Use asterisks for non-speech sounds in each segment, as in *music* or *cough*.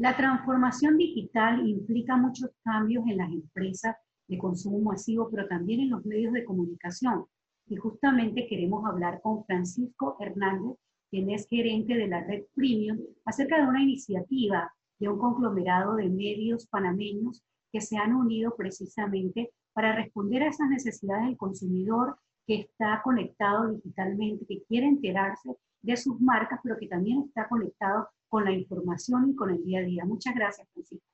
La transformación digital implica muchos cambios en las empresas de consumo masivo, pero también en los medios de comunicación. Y justamente queremos hablar con Francisco Hernández, quien es gerente de la red Premium, acerca de una iniciativa de un conglomerado de medios panameños que se han unido precisamente para responder a esas necesidades del consumidor que está conectado digitalmente, que quiere enterarse de sus marcas, pero que también está conectado con la información y con el día a día. Muchas gracias, Francisco.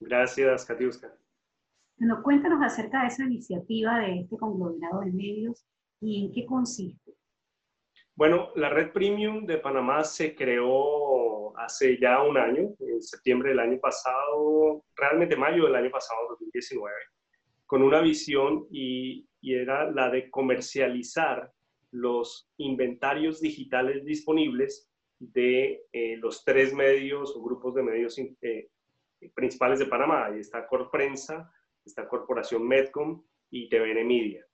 Gracias, Katiuska. Bueno, cuéntanos acerca de esa iniciativa de este conglomerado de medios y en qué consiste. Bueno, la red Premium de Panamá se creó hace ya un año, en septiembre del año pasado, realmente mayo del año pasado, 2019, con una visión y, era la de comercializar los inventarios digitales disponibles de eh, los tres medios o grupos de medios eh, principales de Panamá. Ahí está Corprensa, está Corporación Medcom y TVN Media.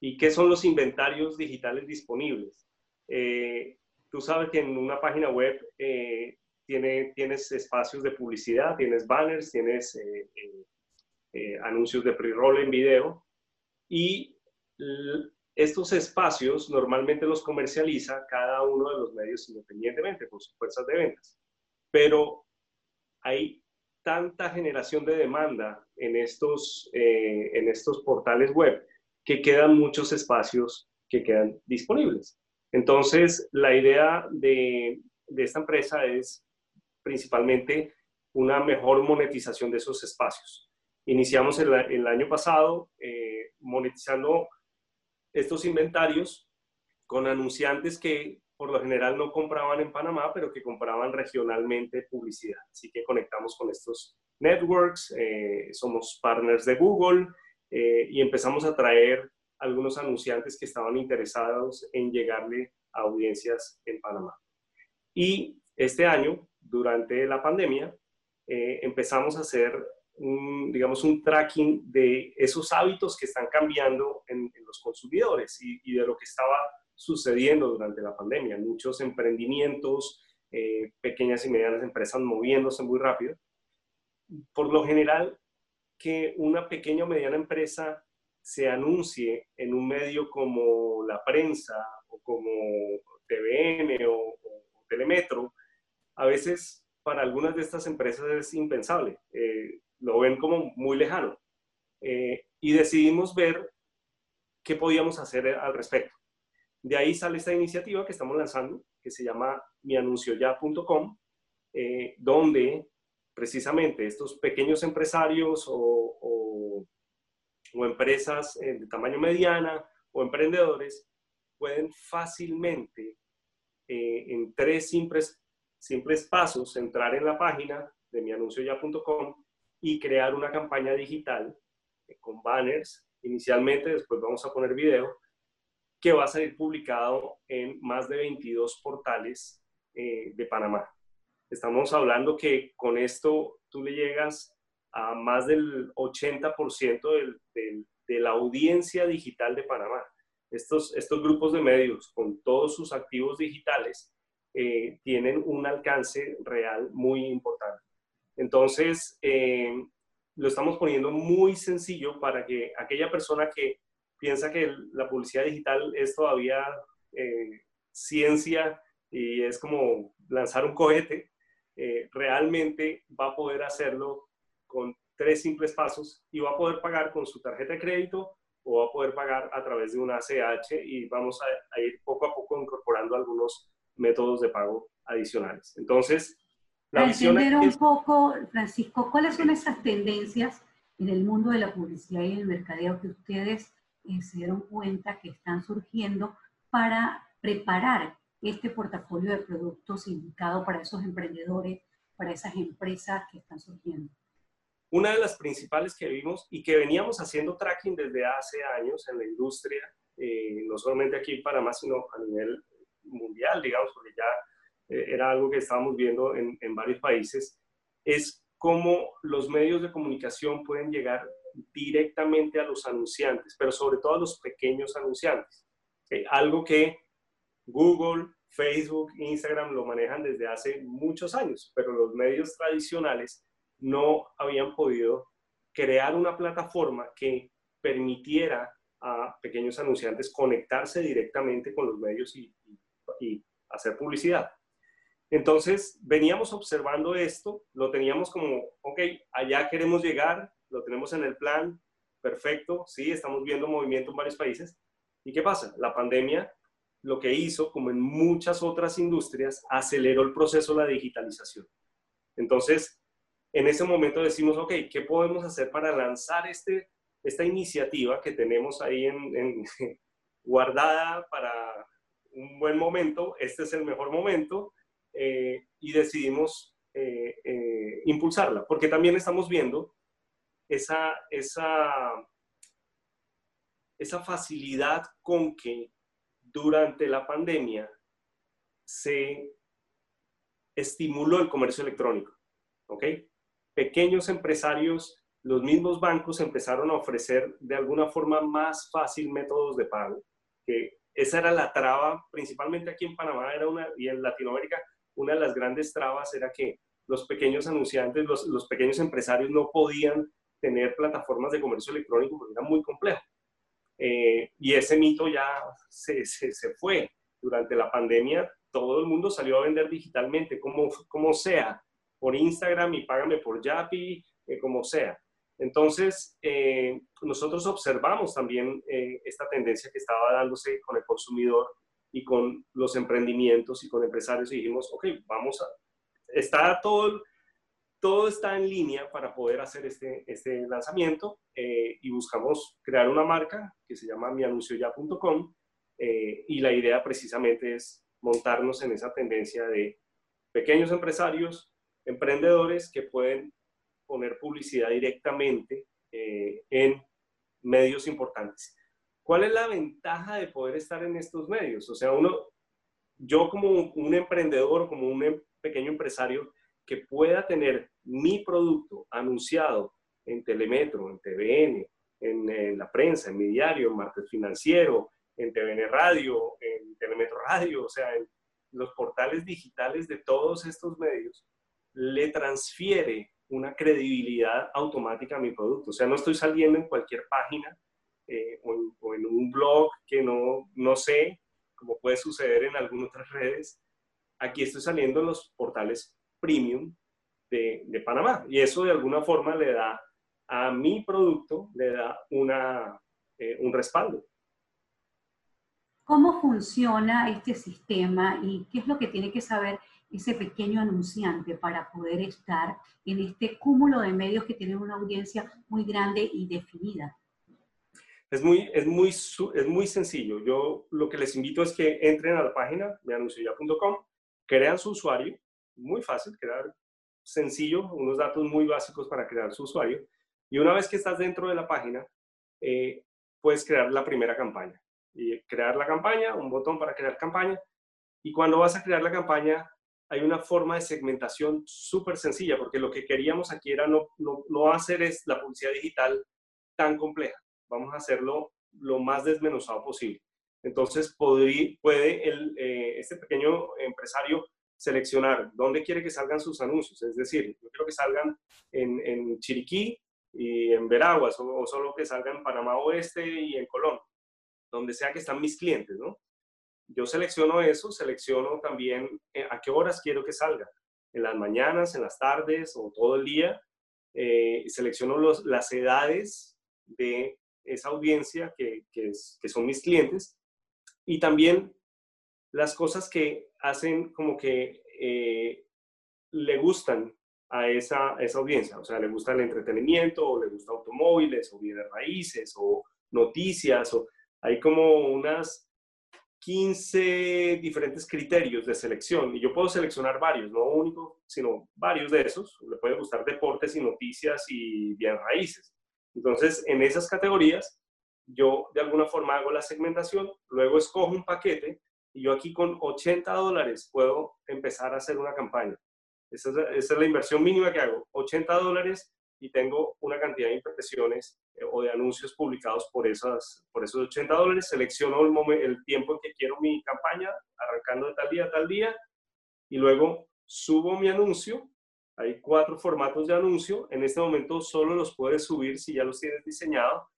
¿Y qué son los inventarios digitales disponibles? Eh, tú sabes que en una página web eh, tiene, tienes espacios de publicidad, tienes banners, tienes eh, anuncios de pre-roll en video y estos espacios normalmente los comercializa cada uno de los medios independientemente con sus fuerzas de ventas. Pero hay tanta generación de demanda en estos, en estos portales web que quedan muchos espacios que quedan disponibles. Entonces, la idea de, esta empresa es principalmente una mejor monetización de esos espacios. Iniciamos el, el año pasado eh, monetizando estos inventarios con anunciantes que por lo general no compraban en Panamá, pero que compraban regionalmente publicidad. Así que conectamos con estos networks, eh, somos partners de Google eh, y empezamos a traer algunos anunciantes que estaban interesados en llegarle a audiencias en Panamá. Y este año, durante la pandemia, eh, empezamos a hacer, un, digamos, un tracking de esos hábitos que están cambiando en, los consumidores y, de lo que estaba sucediendo durante la pandemia. Muchos emprendimientos, eh, pequeñas y medianas empresas moviéndose muy rápido. Por lo general, que una pequeña o mediana empresa se anuncie en un medio como la prensa o como TVN o, Telemetro, a veces para algunas de estas empresas es impensable, eh, lo ven como muy lejano. Eh, y decidimos ver qué podíamos hacer al respecto. De ahí sale esta iniciativa que estamos lanzando, que se llama mianuncioya.com, eh, donde precisamente estos pequeños empresarios o, empresas eh, de tamaño mediana o emprendedores pueden fácilmente eh, en tres simples, simples pasos entrar en la página de mianuncioya.com y crear una campaña digital eh, con banners inicialmente, después vamos a poner video, que va a salir publicado en más de 22 portales de Panamá. Estamos hablando que con esto tú le llegas a más del 80% de la audiencia digital de Panamá. Estos, estos grupos de medios, con todos sus activos digitales, eh, tienen un alcance real muy importante. Entonces, eh, lo estamos poniendo muy sencillo para que aquella persona que piensa que la publicidad digital es todavía eh, ciencia y es como lanzar un cohete, eh, realmente va a poder hacerlo con tres simples pasos y va a poder pagar con su tarjeta de crédito o va a poder pagar a través de una ACH y vamos a, ir poco a poco incorporando algunos métodos de pago adicionales. Entonces, Para entender un poco, Francisco, ¿cuáles son esas tendencias en el mundo de la publicidad y el mercadeo que ustedes eh, se dieron cuenta que están surgiendo para preparar este portafolio de productos indicado para esos emprendedores, para esas empresas que están surgiendo? Una de las principales que vimos y que veníamos haciendo tracking desde hace años en la industria, eh, no solamente aquí en Panamá, sino a nivel mundial, digamos, porque ya eh, era algo que estábamos viendo en, en varios países, es cómo los medios de comunicación pueden llegar directamente a los anunciantes, pero sobre todo a los pequeños anunciantes. Eh, algo que Google, Facebook, Instagram lo manejan desde hace muchos años, pero los medios tradicionales no habían podido crear una plataforma que permitiera a pequeños anunciantes conectarse directamente con los medios y, hacer publicidad. Entonces, veníamos observando esto, lo teníamos como, ok, allá queremos llegar, lo tenemos en el plan, perfecto, sí, estamos viendo movimiento en varios países. ¿Y qué pasa? La pandemia lo que hizo, como en muchas otras industrias, aceleró el proceso de la digitalización. Entonces, en ese momento decimos, ok, ¿qué podemos hacer para lanzar este, esta iniciativa que tenemos ahí *laughs* guardada para un buen momento? Este es el mejor momento eh, y decidimos eh, eh, impulsarla, porque también estamos viendo esa, esa, esa facilidad con que durante la pandemia se estimuló el comercio electrónico. ¿Ok? Pequeños empresarios, los mismos bancos empezaron a ofrecer de alguna forma más fácil métodos de pago, que esa era la traba, principalmente aquí en Panamá era una, y en Latinoamérica, una de las grandes trabas era que los pequeños anunciantes, los, los pequeños empresarios no podían tener plataformas de comercio electrónico porque era muy complejo. Eh, y ese mito ya se, se, fue. Durante la pandemia, todo el mundo salió a vender digitalmente, como, como sea, por Instagram y págame por Yapi, eh, como sea. Entonces, eh, nosotros observamos también esta tendencia que estaba dándose con el consumidor y con los emprendimientos y con empresarios dijimos, ok, vamos a, está todo, todo está en línea para poder hacer este, este lanzamiento eh, y buscamos crear una marca que se llama mianuncioya.com eh, y la idea precisamente es montarnos en esa tendencia de pequeños empresarios, emprendedores que pueden poner publicidad directamente eh, en medios importantes. ¿Cuál es la ventaja de poder estar en estos medios? O sea, uno, yo como un emprendedor, como un em, pequeño empresario, que pueda tener mi producto anunciado en Telemetro, en TVN, en, la prensa, en mi diario, en Martes Financiero, en TVN Radio, en Telemetro Radio, o sea, en los portales digitales de todos estos medios, le transfiere una credibilidad automática a mi producto. O sea, no estoy saliendo en cualquier página eh, o, en, o, en, un blog que no, no sé, como puede suceder en algunas otras redes. Aquí estoy saliendo en los portales premium de, de, Panamá. Y eso de alguna forma le da a mi producto, le da una, eh, un respaldo. ¿Cómo funciona este sistema y qué es lo que tiene que saber ese pequeño anunciante para poder estar en este cúmulo de medios que tienen una audiencia muy grande y definida? Es muy, es muy, es muy sencillo. Yo lo que les invito es que entren a la página de anuncioya.com, crean su usuario, muy fácil, crear sencillo, unos datos muy básicos para crear su usuario. Y una vez que estás dentro de la página, eh, puedes crear la primera campaña. Y crear la campaña, un botón para crear campaña. Y cuando vas a crear la campaña, hay una forma de segmentación súper sencilla, porque lo que queríamos aquí era no, no, no, hacer es la publicidad digital tan compleja. Vamos a hacerlo lo más desmenuzado posible. Entonces, puede el, eh, este pequeño empresario seleccionar dónde quiere que salgan sus anuncios. Es decir, yo quiero que salgan en, en Chiriquí y en Veraguas, o, solo que salgan en Panamá Oeste y en Colón, donde sea que están mis clientes, ¿no? Yo selecciono eso, selecciono también eh, a qué horas quiero que salga, en las mañanas, en las tardes o todo el día. Eh, selecciono los, las edades de esa audiencia que, que, que son mis clientes y también las cosas que hacen como que eh, le gustan a esa, esa audiencia. O sea, le gusta el entretenimiento, o le gusta automóviles, o bienes raíces, o noticias, o hay como unas 15 diferentes criterios de selección y yo puedo seleccionar varios, no único, sino varios de esos. Le puede gustar deportes y noticias y bienes raíces. Entonces, en esas categorías, yo de alguna forma hago la segmentación, luego escojo un paquete y yo aquí con 80 dólares puedo empezar a hacer una campaña. Esa es, la, inversión mínima que hago, 80 dólares y tengo una cantidad de impresiones eh, o de anuncios publicados por, esas, por esos 80 dólares, selecciono el, el tiempo en que quiero mi campaña, arrancando de tal día a tal día, y luego subo mi anuncio. Hay cuatro formatos de anuncio. En este momento solo los puedes subir si ya los tienes diseñados.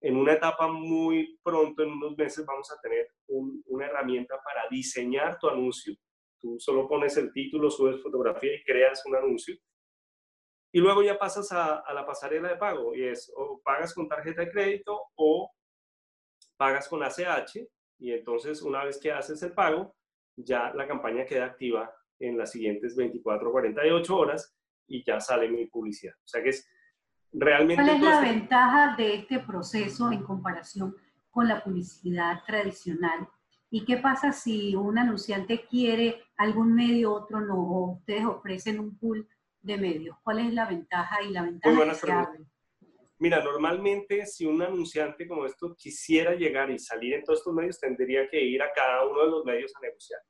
En una etapa muy pronto, en unos meses, vamos a tener una herramienta para diseñar tu anuncio. Tú solo pones el título, subes fotografía y creas un anuncio. Y luego ya pasas a, a la pasarela de pago y es o pagas con tarjeta de crédito o pagas con ACH y entonces una vez que haces el pago, ya la campaña queda activa en las siguientes 24 o 48 horas y ya sale mi publicidad. O sea que es realmente... ¿Cuál es la ventaja de este proceso en comparación con la publicidad tradicional? ¿Y qué pasa si un anunciante quiere algún medio, otro no? O ustedes ofrecen un pool de medios? ¿Cuál es la ventaja y la ventaja Mira, normalmente si un anunciante como esto quisiera llegar y salir en todos estos medios, tendría que ir a cada uno de los medios a negociar,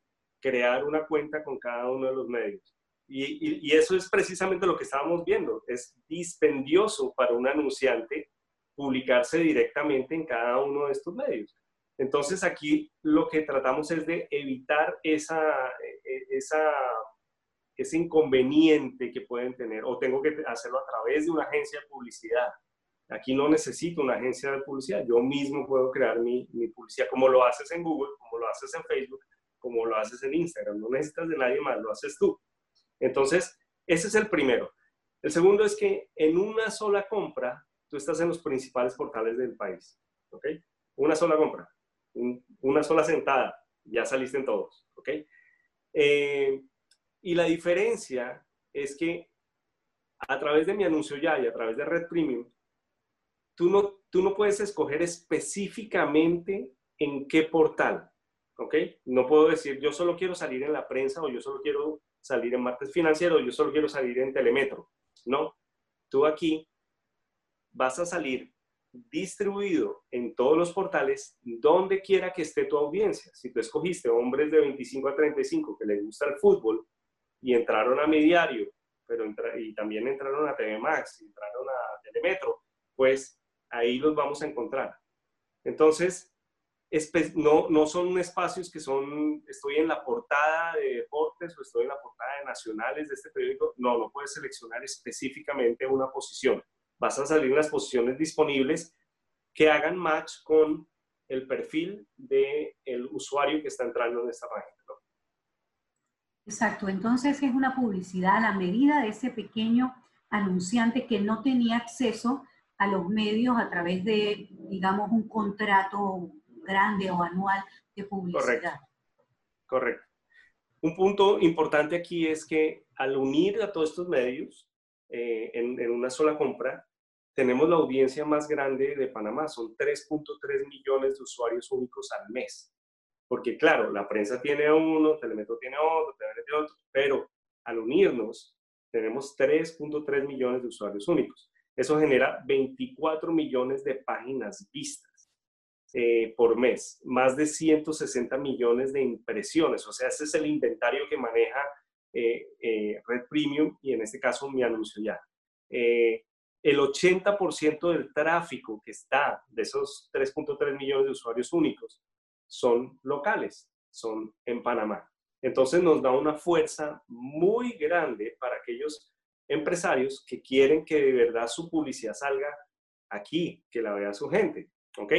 crear una cuenta con cada uno de los medios. Y, y, eso es precisamente lo que estábamos viendo. Es dispendioso para un anunciante publicarse directamente en cada uno de estos medios. Entonces aquí lo que tratamos es de evitar esa, e, e, esa ese inconveniente que pueden tener o tengo que hacerlo a través de una agencia de publicidad. Aquí no necesito una agencia de publicidad, yo mismo puedo crear mi, mi, publicidad como lo haces en Google, como lo haces en Facebook, como lo haces en Instagram, no necesitas de nadie más, lo haces tú. Entonces, ese es el primero. El segundo es que en una sola compra, tú estás en los principales portales del país, ¿ok? Una sola compra, una sola sentada, ya saliste en todos, ¿ok? Eh, y la diferencia es que a través de mi anuncio ya y a través de Red Premium, tú no, tú no puedes escoger específicamente en qué portal, ¿ok? No puedo decir, yo solo quiero salir en la prensa o yo solo quiero salir en martes financiero o yo solo quiero salir en telemetro. No, tú aquí vas a salir distribuido en todos los portales donde quiera que esté tu audiencia. Si tú escogiste hombres de 25 a 35 que les gusta el fútbol, y entraron a mi diario, pero y también entraron a TV Max, y entraron a Telemetro, pues ahí los vamos a encontrar. Entonces, no, no son espacios que son, estoy en la portada de deportes o estoy en la portada de nacionales de este periódico. No, no puedes seleccionar específicamente una posición. Vas a salir las posiciones disponibles que hagan match con el perfil del el usuario que está entrando en esta página. Exacto, entonces es una publicidad a la medida de ese pequeño anunciante que no tenía acceso a los medios a través de, digamos, un contrato grande o anual de publicidad. Correcto. Correcto. Un punto importante aquí es que al unir a todos estos medios eh, en, una sola compra, tenemos la audiencia más grande de Panamá. Son 3.3 millones de usuarios únicos al mes. Porque claro, la prensa tiene uno, Telemetro tiene otro, Telemetro tiene otro, pero al unirnos tenemos 3.3 millones de usuarios únicos. Eso genera 24 millones de páginas vistas eh, por mes, más de 160 millones de impresiones. O sea, ese es el inventario que maneja eh, eh, Red Premium y en este caso mi anuncio ya. el 80% del tráfico que está de esos 3.3 millones de usuarios únicos son locales, son en Panamá. Entonces nos da una fuerza muy grande para aquellos empresarios que quieren que de verdad su publicidad salga aquí, que la vea su gente. ¿Ok?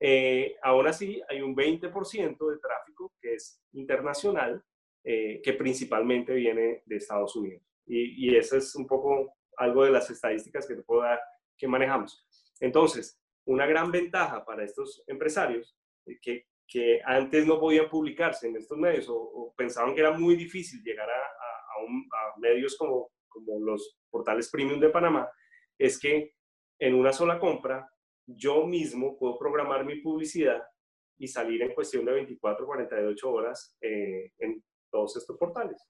Eh, aún así, hay un 20% de tráfico que es internacional, eh, que principalmente viene de Estados Unidos. Y, y eso es un poco algo de las estadísticas que te puedo dar que manejamos. Entonces, una gran ventaja para estos empresarios que que antes no podían publicarse en estos medios o, pensaban que era muy difícil llegar a, a, medios como, como los portales premium de Panamá, es que en una sola compra yo mismo puedo programar mi publicidad y salir en cuestión de 24 48 horas eh, en todos estos portales.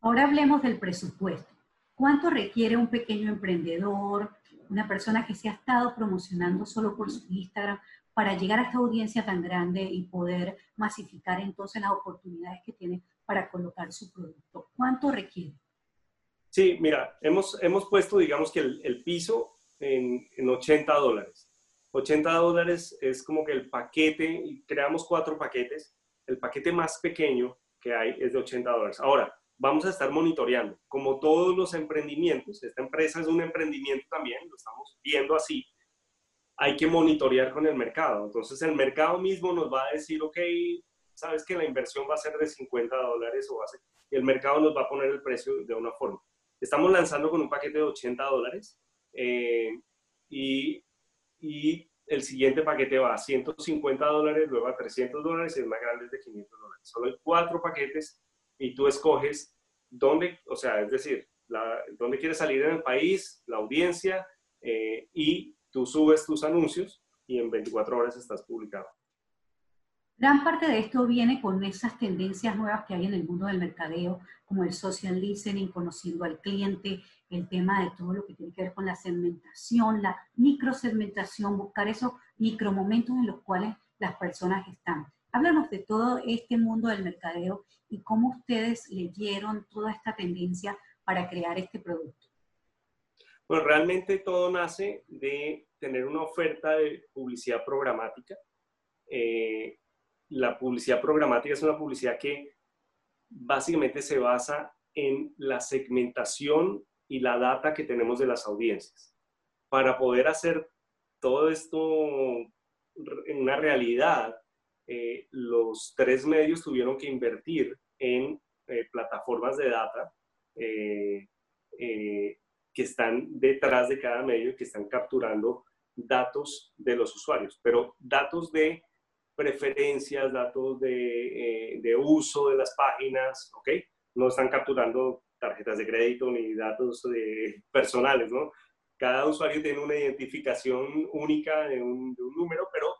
Ahora hablemos del presupuesto. ¿Cuánto requiere un pequeño emprendedor, una persona que se ha estado promocionando solo por su Instagram para llegar a esta audiencia tan grande y poder masificar entonces las oportunidades que tiene para colocar su producto? ¿Cuánto requiere? Sí, mira, hemos, hemos puesto, digamos que el, el piso en, en 80 dólares. 80 dólares es como que el paquete, y creamos cuatro paquetes, el paquete más pequeño que hay es de 80 dólares. Ahora, vamos a estar monitoreando, como todos los emprendimientos, esta empresa es un emprendimiento también, lo estamos viendo así, hay que monitorear con el mercado. Entonces el mercado mismo nos va a decir, ok, sabes que la inversión va a ser de 50 dólares o va a ser, y el mercado nos va a poner el precio de una forma. Estamos lanzando con un paquete de 80 dólares eh, y, y, el siguiente paquete va a 150 dólares, luego a 300 dólares y el más grande es de 500 dólares. Solo hay cuatro paquetes y tú escoges dónde, o sea, es decir, la, dónde quieres salir en el país, la audiencia eh, y tú subes tus anuncios y en 24 horas estás publicado. Gran parte de esto viene con esas tendencias nuevas que hay en el mundo del mercadeo, como el social listening, conociendo al cliente, el tema de todo lo que tiene que ver con la segmentación, la microsegmentación, buscar esos micromomentos en los cuales las personas están. Háblanos de todo este mundo del mercadeo y cómo ustedes leyeron toda esta tendencia para crear este producto. Bueno, realmente todo nace de tener una oferta de publicidad programática. Eh, la publicidad programática es una publicidad que básicamente se basa en la segmentación y la data que tenemos de las audiencias. Para poder hacer todo esto en una realidad, eh, los tres medios tuvieron que invertir en eh, plataformas de data eh, que están detrás de cada medio, que están capturando datos de los usuarios, pero datos de preferencias, datos de, de uso de las páginas, ¿ok? No están capturando tarjetas de crédito ni datos de, personales, ¿no? Cada usuario tiene una identificación única de un, de un número, pero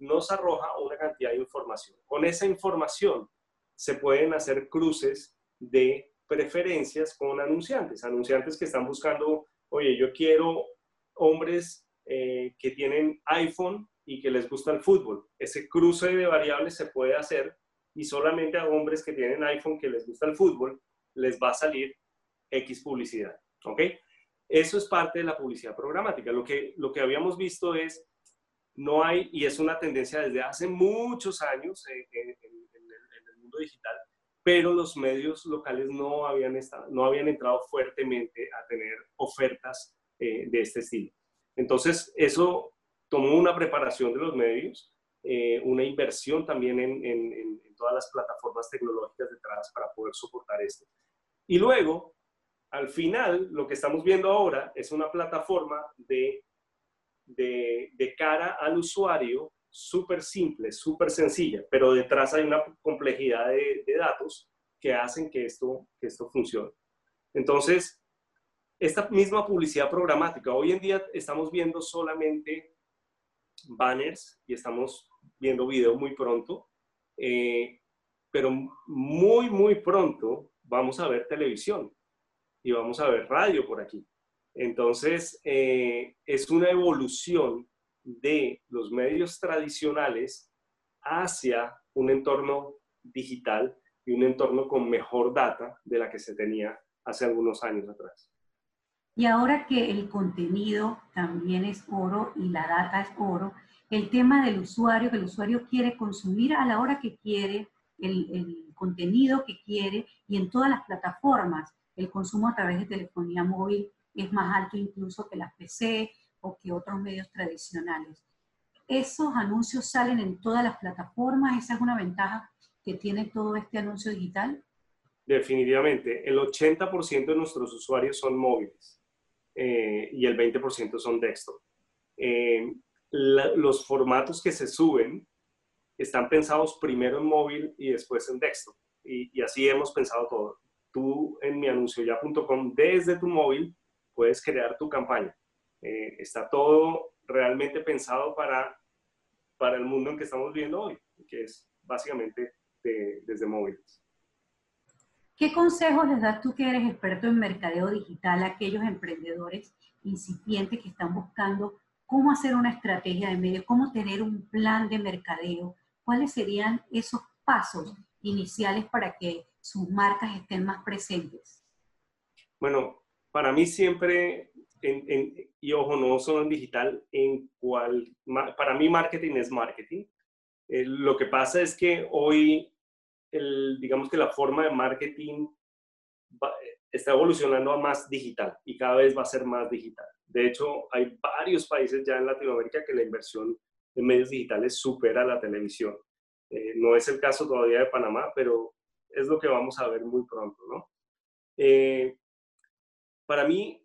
nos arroja una cantidad de información. Con esa información se pueden hacer cruces de preferencias con anunciantes, anunciantes que están buscando, oye, yo quiero hombres eh, que tienen iPhone y que les gusta el fútbol. Ese cruce de variables se puede hacer y solamente a hombres que tienen iPhone que les gusta el fútbol les va a salir X publicidad. ¿Ok? Eso es parte de la publicidad programática. Lo que, lo que habíamos visto es no hay, y es una tendencia desde hace muchos años en, el, mundo digital, pero los medios locales no habían, estado, no habían entrado fuertemente a tener ofertas eh, de este estilo. Entonces, eso tomó una preparación de los medios, eh, una inversión también en, en, todas las plataformas tecnológicas detrás para poder soportar esto. Y luego, al final, lo que estamos viendo ahora es una plataforma de de, cara al usuario súper simple, súper sencilla, pero detrás hay una complejidad de, datos que hacen que esto, que esto funcione. Entonces, esta misma publicidad programática, hoy en día estamos viendo solamente banners y estamos viendo video muy pronto, eh, pero muy, muy pronto vamos a ver televisión y vamos a ver radio por aquí. Entonces, eh, es una evolución de los medios tradicionales hacia un entorno digital y un entorno con mejor data de la que se tenía hace algunos años atrás. Y ahora que el contenido también es oro y la data es oro, el tema del usuario, que el usuario quiere consumir a la hora que quiere, el, contenido que quiere y en todas las plataformas, el consumo a través de telefonía móvil es más alto incluso que las PC o que otros medios tradicionales. Esos anuncios salen en todas las plataformas, esa es una ventaja que tiene todo este anuncio digital. Definitivamente, el 80% de nuestros usuarios son móviles eh, y el 20% son desktop. Eh, los formatos que se suben están pensados primero en móvil y después en desktop. Y, y así hemos pensado todo. Tú en mi anuncio ya.com desde tu móvil puedes crear tu campaña. Eh, está todo realmente pensado para, para el mundo en que estamos viviendo hoy, que es básicamente desde móviles. ¿Qué consejos les das tú que eres experto en mercadeo digital a aquellos emprendedores incipientes que están buscando cómo hacer una estrategia de medio, cómo tener un plan de mercadeo? ¿Cuáles serían esos pasos iniciales para que sus marcas estén más presentes? Bueno, para mí siempre, y ojo, no solo en digital, en cual, para mí marketing es marketing. Eh, lo que pasa es que hoy, el, digamos que la forma de marketing está evolucionando a más digital y cada vez va a ser más digital. De hecho, hay varios países ya en Latinoamérica que la inversión en medios digitales supera la televisión. Eh, no es el caso todavía de Panamá, pero es lo que vamos a ver muy pronto, ¿no? Eh, para mí,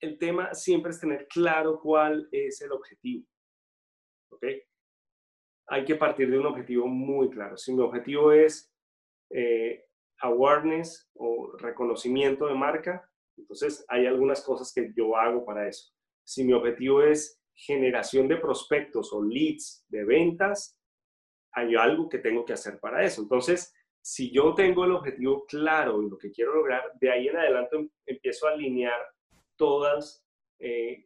el tema siempre es tener claro cuál es el objetivo. ¿Ok? Hay que partir de un objetivo muy claro. Si mi objetivo es eh, awareness o reconocimiento de marca, entonces hay algunas cosas que yo hago para eso. Si mi objetivo es generación de prospectos o leads de ventas, hay algo que tengo que hacer para eso. Entonces, si yo tengo el objetivo claro y lo que quiero lograr, de ahí en adelante em, empiezo a alinear todas, eh,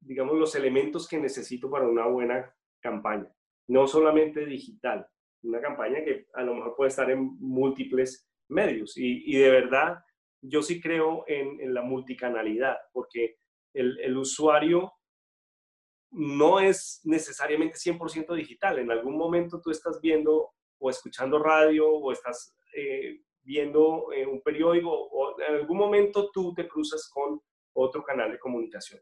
digamos, los elementos que necesito para una buena campaña. No solamente digital, una campaña que a lo mejor puede estar en múltiples medios. Y, de verdad, yo sí creo en, la multicanalidad, porque el, usuario no es necesariamente 100% digital. En algún momento tú estás viendo o escuchando radio o estás eh, viendo eh, un periódico o en algún momento tú te cruzas con otro canal de comunicación,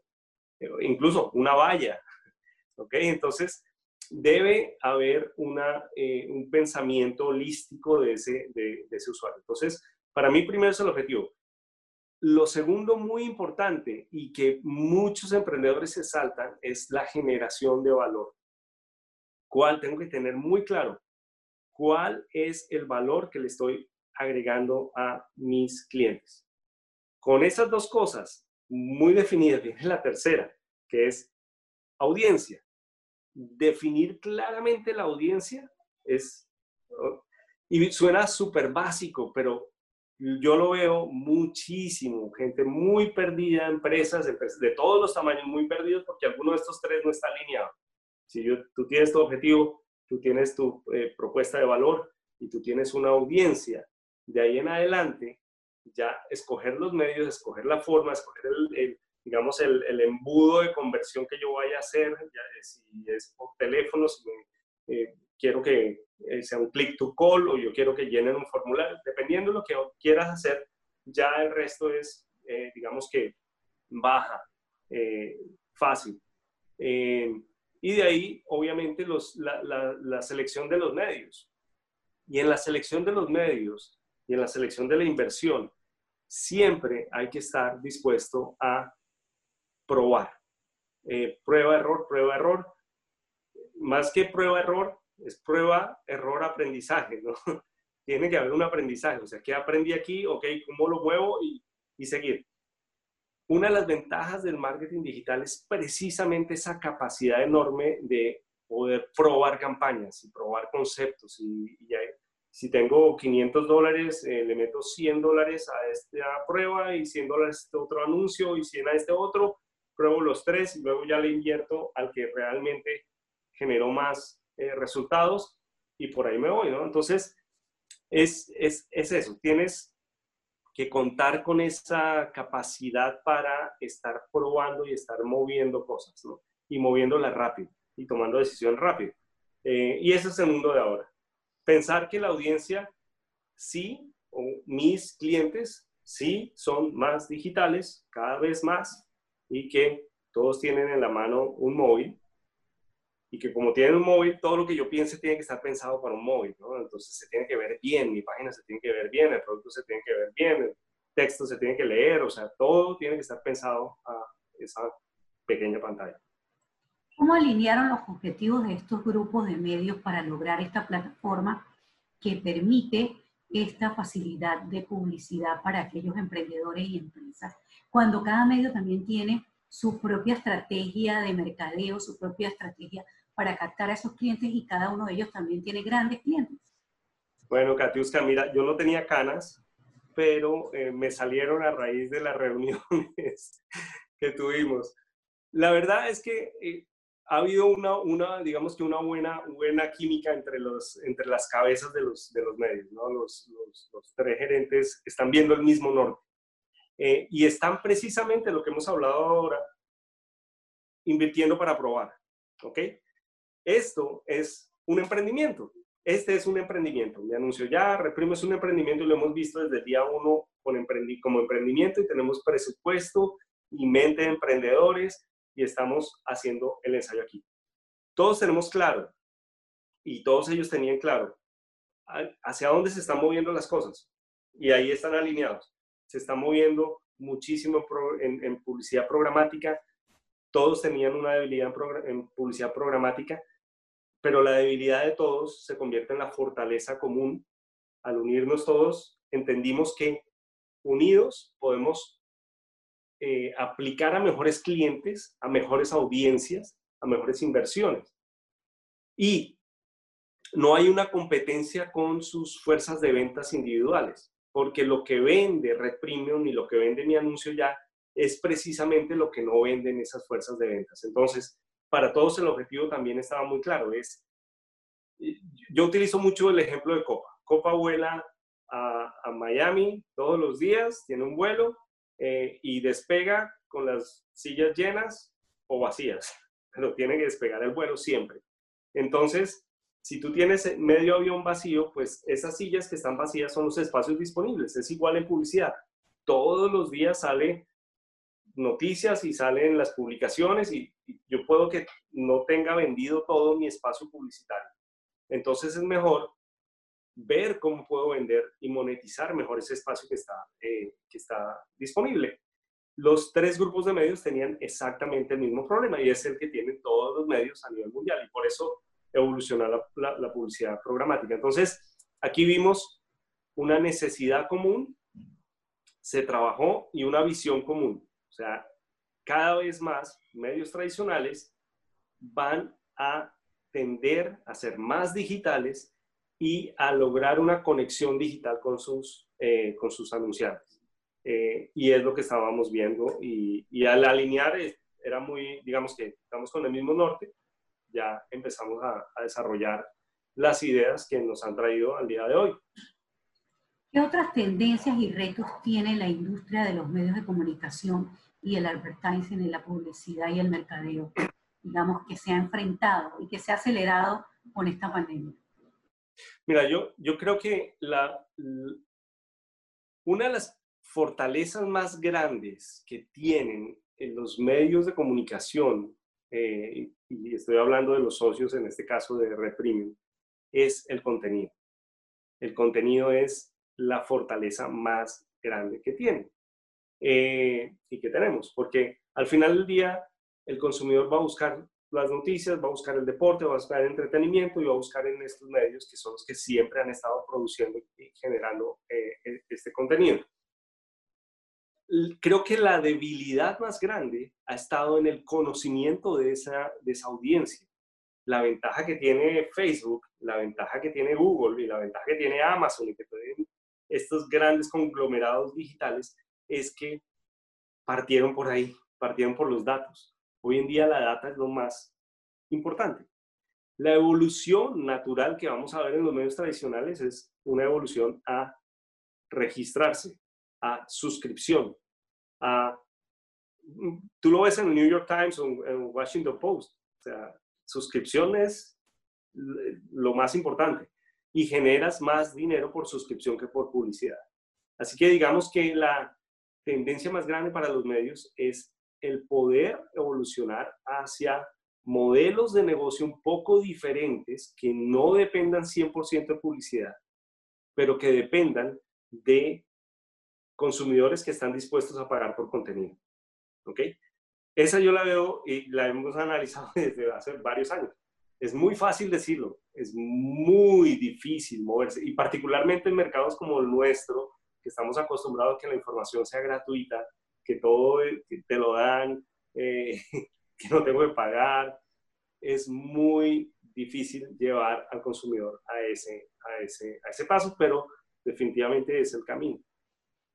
incluso una valla. *laughs* ¿Ok? Entonces, debe haber una, un pensamiento holístico de ese, de, ese usuario. Entonces, para mí primero es el objetivo. Lo segundo muy importante y que muchos emprendedores se saltan es la generación de valor. ¿Cuál tengo que tener muy claro? cuál es el valor que le estoy agregando a mis clientes. Con esas dos cosas muy definidas, viene la tercera, que es audiencia. Definir claramente la audiencia es, y suena súper básico, pero yo lo veo muchísimo, gente muy perdida, empresas de todos los tamaños muy perdidos porque alguno de estos tres no está alineado. Si yo, tú tienes tu objetivo tú tienes tu eh, propuesta de valor y tú tienes una audiencia. De ahí en adelante, ya escoger los medios, escoger la forma, escoger el, digamos, el, el, embudo de conversión que yo vaya a hacer, ya, si es por teléfono, si eh, quiero que eh, sea un click to call o yo quiero que llenen un formulario, dependiendo de lo que quieras hacer, ya el resto es, digamos que baja, fácil. Y de ahí, obviamente, los, la, selección de los medios. Y en la selección de los medios y en la selección de la inversión, siempre hay que estar dispuesto a probar. Eh, prueba, error, prueba, error. Más que prueba, error, es prueba, error, aprendizaje. *laughs* Tiene que haber un aprendizaje, o sea, ¿qué aprendí aquí? Ok, ¿cómo lo muevo? Y, y seguir. Una de las ventajas del marketing digital es precisamente esa capacidad enorme de poder probar campañas y probar conceptos. Y, si tengo 500 dólares, eh, le meto 100 dólares a esta prueba y 100 dólares a este otro anuncio y 100 a este otro, pruebo los tres y luego ya le invierto al que realmente generó más eh, resultados y por ahí me voy, ¿no? Entonces, es, es, es eso, tienes que contar con esa capacidad para estar probando y estar moviendo cosas, ¿no? Y moviéndolas rápido y tomando decisión rápido. Eh, y ese es el mundo de ahora. Pensar que la audiencia sí, o mis clientes sí son más digitales, cada vez más, y que todos tienen en la mano un móvil y que como tienen un móvil, todo lo que yo piense tiene que estar pensado para un móvil, ¿no? Entonces se tiene que ver bien, mi página se tiene que ver bien, el producto se tiene que ver bien, el texto se tiene que leer, o sea, todo tiene que estar pensado a esa pequeña pantalla. ¿Cómo alinearon los objetivos de estos grupos de medios para lograr esta plataforma que permite esta facilidad de publicidad para aquellos emprendedores y empresas? Cuando cada medio también tiene su propia estrategia de mercadeo, su propia estrategia para captar a esos clientes y cada uno de ellos también tiene grandes clientes. Bueno, Katiuska, mira, yo no tenía canas, pero eh, me salieron a raíz de las reuniones *laughs* que tuvimos. La verdad es que eh, ha habido una, digamos que una buena, buena química entre, los, entre las cabezas de los, de los medios, ¿no? Los, los, tres gerentes están viendo el mismo norte. Eh, y están precisamente lo que hemos hablado ahora, invirtiendo para probar. ¿Ok? Esto es un emprendimiento. Este es un emprendimiento. Mi anuncio ya, Reprimo es un emprendimiento y lo hemos visto desde el día uno con emprendi como emprendimiento y tenemos presupuesto y mente de emprendedores y estamos haciendo el ensayo aquí. Todos tenemos claro y todos ellos tenían claro hacia dónde se están moviendo las cosas y ahí están alineados. Se está moviendo muchísimo en, publicidad programática. Todos tenían una debilidad en publicidad programática pero la debilidad de todos se convierte en la fortaleza común. Al unirnos todos, entendimos que unidos podemos eh, aplicar a mejores clientes, a mejores audiencias, a mejores inversiones. Y no hay una competencia con sus fuerzas de ventas individuales, porque lo que vende Red Premium y lo que vende mi anuncio ya es precisamente lo que no venden esas fuerzas de ventas. Entonces, para todos el objetivo también estaba muy claro, es, yo utilizo mucho el ejemplo de Copa. Copa vuela a, Miami todos los días, tiene un vuelo eh, y despega con las sillas llenas o vacías, *laughs* pero tiene que despegar el vuelo siempre. Entonces, si tú tienes medio avión vacío, pues esas sillas que están vacías son los espacios disponibles. Es igual en publicidad. Todos los días sale noticias y salen las publicaciones y, yo puedo que no tenga vendido todo mi espacio publicitario. Entonces es mejor ver cómo puedo vender y monetizar mejor ese espacio que está, eh, que está disponible. Los tres grupos de medios tenían exactamente el mismo problema y es el que tienen todos los medios a nivel mundial y por eso evoluciona la, la publicidad programática. Entonces, aquí vimos una necesidad común, se trabajó y una visión común. O sea, cada vez más medios tradicionales van a tender a ser más digitales y a lograr una conexión digital con sus, eh, con sus anunciantes. Eh, y es lo que estábamos viendo y, y, al alinear eh, era muy, digamos que estamos con el mismo norte, ya empezamos a, a desarrollar las ideas que nos han traído al día de hoy. ¿Qué otras tendencias y retos tiene la industria de los medios de comunicación y el advertising y la publicidad y el mercadeo, digamos, que se ha enfrentado y que se ha acelerado con esta pandemia? Mira, yo, yo creo que la, una de las fortalezas más grandes que tienen en los medios de comunicación, eh, y estoy hablando de los socios en este caso de Red Premium, es el contenido. El contenido es la fortaleza más grande que tienen. Eh, y que tenemos, porque al final del día el consumidor va a buscar las noticias, va a buscar el deporte, va a buscar el entretenimiento y va a buscar en estos medios que son los que siempre han estado produciendo y generando eh, e, este contenido. Creo que la debilidad más grande ha estado en el conocimiento de esa, de esa audiencia. La ventaja que tiene Facebook, la ventaja que tiene Google y la ventaja que tiene Amazon y que tienen estos grandes conglomerados digitales es que partieron por ahí, partieron por los datos. Hoy en día la data es lo más importante. La evolución natural que vamos a ver en los medios tradicionales es una evolución a registrarse, a suscripción, a... Tú lo ves en el New York Times o en Washington Post. O sea, suscripción es lo más importante y generas más dinero por suscripción que por publicidad. Así que digamos que la tendencia más grande para los medios es el poder evolucionar hacia modelos de negocio un poco diferentes que no dependan 100% de publicidad, pero que dependan de consumidores que están dispuestos a pagar por contenido. ¿Ok? Esa yo la veo y la hemos analizado *laughs* desde hace varios años. Es muy fácil decirlo, es muy difícil moverse y particularmente en mercados como el nuestro, que estamos acostumbrados a que la información sea gratuita, que todo te lo dan, eh, *laughs* que no tengo que pagar, es muy difícil llevar al consumidor a ese, a ese, a ese paso, pero definitivamente es el camino.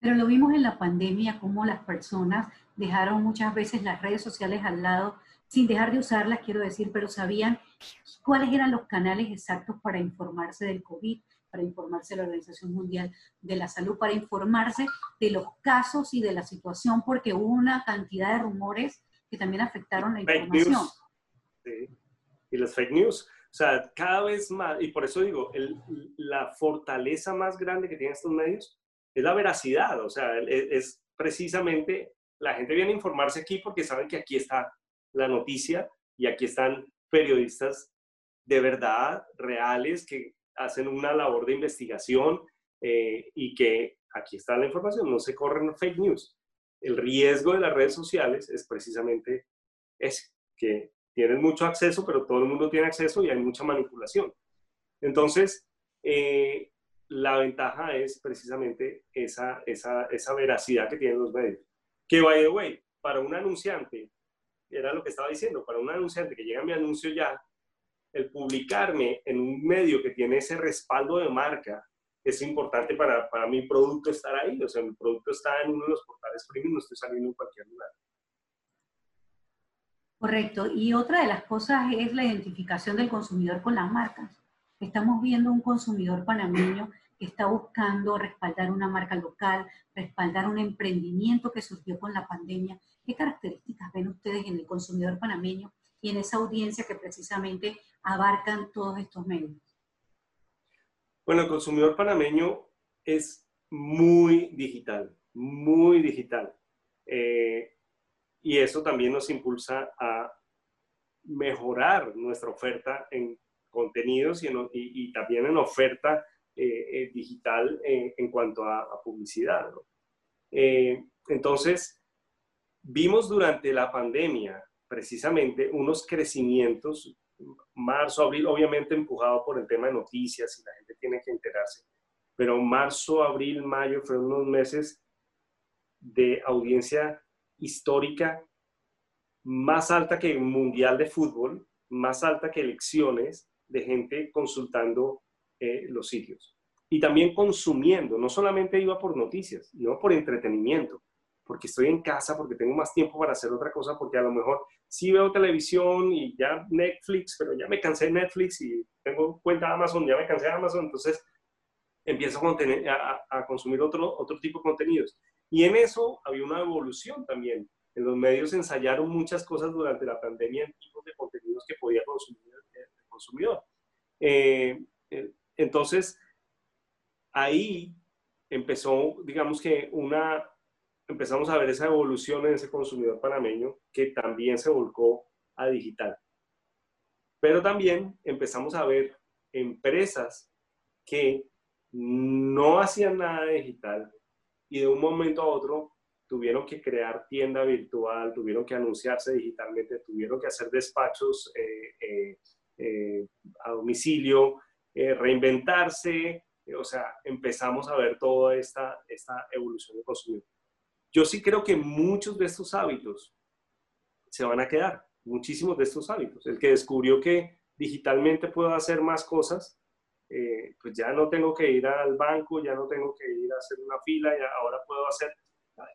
Pero lo vimos en la pandemia, cómo las personas dejaron muchas veces las redes sociales al lado, sin dejar de usarlas, quiero decir, pero sabían cuáles eran los canales exactos para informarse del COVID, para informarse de la Organización Mundial de la Salud, para informarse de los casos y de la situación, porque hubo una cantidad de rumores que también afectaron la información. Sí. Y las fake news. O sea, cada vez más, y por eso digo, la fortaleza más grande que tienen estos medios es la veracidad. O sea, es precisamente la gente viene a informarse aquí porque saben que aquí está la noticia y aquí están periodistas de verdad, reales, que hacen una labor de investigación eh, y que aquí está la información, no se corren fake news. El riesgo de las redes sociales es precisamente ese, que tienen mucho acceso, pero todo el mundo tiene acceso y hay mucha manipulación. Entonces, eh, la ventaja es precisamente esa, esa, esa veracidad que tienen los medios. Que, by the way, para un anunciante, era lo que estaba diciendo, para un anunciante que llega mi anuncio ya, el publicarme en un medio que tiene ese respaldo de marca es importante para, para mi producto estar ahí. O sea, mi producto está en uno de los portales premium, no estoy saliendo en cualquier lugar. Correcto. Y otra de las cosas es la identificación del consumidor con las marcas. Estamos viendo un consumidor panameño que está buscando respaldar una marca local, respaldar un emprendimiento que surgió con la pandemia. ¿Qué características ven ustedes en el consumidor panameño y en esa audiencia que precisamente abarcan todos estos medios? Bueno, el consumidor panameño es muy digital, muy digital. Eh, y eso también nos impulsa a mejorar nuestra oferta en contenidos y, también en oferta eh, eh, digital en cuanto a, publicidad. entonces, vimos durante la pandemia precisamente unos crecimientos marzo, abril, obviamente empujado por el tema de noticias y la gente tiene que enterarse, pero marzo, abril, mayo fueron unos meses de audiencia histórica más alta que el Mundial de Fútbol, más alta que elecciones de gente consultando eh, los sitios. Y también consumiendo, no solamente iba por noticias, iba por entretenimiento porque estoy en casa, porque tengo más tiempo para hacer otra cosa, porque a lo mejor sí veo televisión y ya Netflix, pero ya me cansé de Netflix y tengo cuenta de Amazon, ya me cansé de Amazon, entonces empiezo a, a, consumir otro, otro tipo de contenidos. Y en eso había una evolución también. En los medios ensayaron muchas cosas durante la pandemia en tipos de contenidos que podía consumir el, consumidor. Eh, eh, entonces, ahí empezó, digamos que una, empezamos a ver esa evolución en ese consumidor panameño que también se volcó a digital. Pero también empezamos a ver empresas que no hacían nada digital y de un momento a otro tuvieron que crear tienda virtual, tuvieron que anunciarse digitalmente, tuvieron que hacer despachos eh, eh, eh, a domicilio, reinventarse, o sea, empezamos a ver toda esta, esta evolución del consumidor. Yo sí creo que muchos de estos hábitos se van a quedar, muchísimos de estos hábitos. El que descubrió que digitalmente puedo hacer más cosas, eh, pues ya no tengo que ir al banco, ya no tengo que ir a hacer una fila, ya ahora puedo hacer.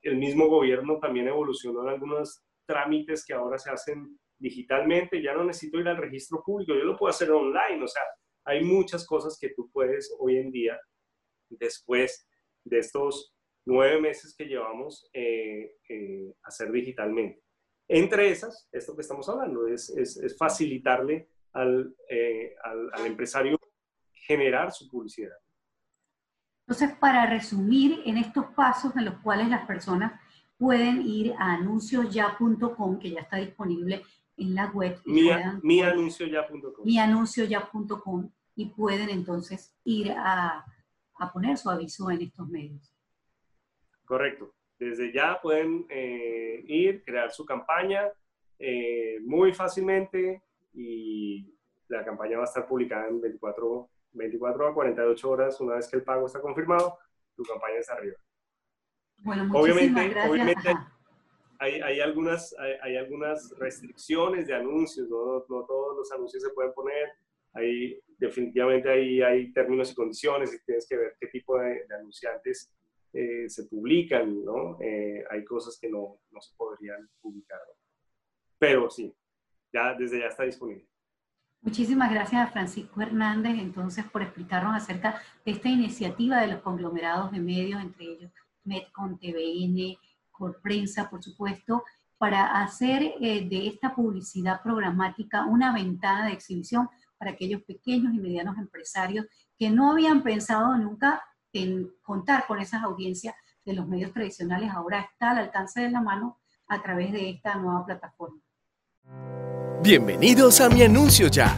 El mismo gobierno también evolucionó en algunos trámites que ahora se hacen digitalmente, ya no necesito ir al registro público, yo lo puedo hacer online, o sea, hay muchas cosas que tú puedes hoy en día, después de estos nueve meses que llevamos eh, eh, hacer digitalmente. Entre esas, esto que estamos hablando, es, es, facilitarle eh, al, al, empresario generar su publicidad. Entonces, para resumir, en estos pasos en los cuales las personas pueden ir a anuncioya.com, que ya está disponible en la web. Mi, mianuncioya.com. Mianuncioya.com y pueden entonces ir a, a poner su aviso en estos medios. Correcto. Desde ya pueden eh, ir, crear su campaña eh, muy fácilmente y la campaña va a estar publicada en 24, 24 a 48 horas una vez que el pago está confirmado, tu campaña está arriba. Bueno, obviamente, gracias. obviamente hay, hay, algunas, hay, algunas restricciones de anuncios, ¿no? ¿no? todos los anuncios se pueden poner, hay, definitivamente hay, hay términos y condiciones y tienes que ver qué tipo de, de anunciantes eh, se publican, ¿no? Eh, hay cosas que no, se podrían publicar. Pero sí, ya desde ya está disponible. Muchísimas gracias a Francisco Hernández entonces por explicarnos acerca de esta iniciativa de los conglomerados de medios, entre ellos Metcon, TVN, Corprensa, por supuesto, para hacer eh, de esta publicidad programática una ventana de exhibición para aquellos pequeños y medianos empresarios que no habían pensado nunca en contar con esas audiencias de los medios tradicionales, ahora está al alcance de la mano a través de esta nueva plataforma. Bienvenidos a Mi Anuncio Ya,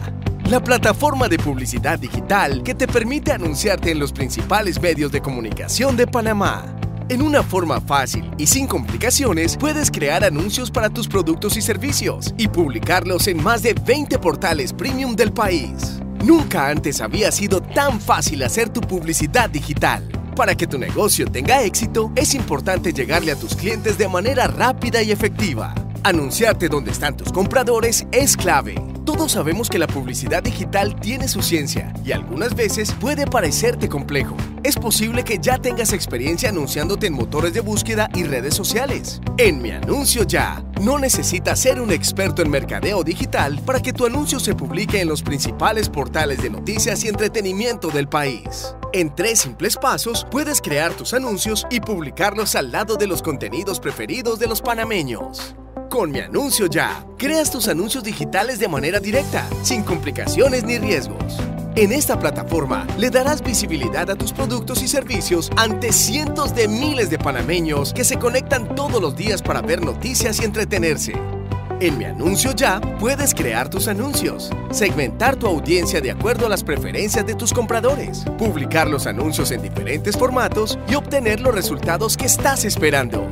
la plataforma de publicidad digital que te permite anunciarte en los principales medios de comunicación de Panamá. En una forma fácil y sin complicaciones, puedes crear anuncios para tus productos y servicios y publicarlos en más de 20 portales premium del país. Nunca antes había sido tan fácil hacer tu publicidad digital. Para que tu negocio tenga éxito, es importante llegarle a tus clientes de manera rápida y efectiva. Anunciarte donde están tus compradores es clave. Todos sabemos que la publicidad digital tiene su ciencia y algunas veces puede parecerte complejo. Es posible que ya tengas experiencia anunciándote en motores de búsqueda y redes sociales. En Mi Anuncio Ya, no necesitas ser un experto en mercadeo digital para que tu anuncio se publique en los principales portales de noticias y entretenimiento del país. En tres simples pasos puedes crear tus anuncios y publicarlos al lado de los contenidos preferidos de los panameños. Con mi anuncio ya, creas tus anuncios digitales de manera directa, sin complicaciones ni riesgos. En esta plataforma le darás visibilidad a tus productos y servicios ante cientos de miles de panameños que se conectan todos los días para ver noticias y entretenerse. En mi anuncio ya puedes crear tus anuncios, segmentar tu audiencia de acuerdo a las preferencias de tus compradores, publicar los anuncios en diferentes formatos y obtener los resultados que estás esperando.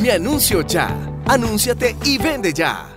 Mi anuncio ya Anúnciate y vende ya.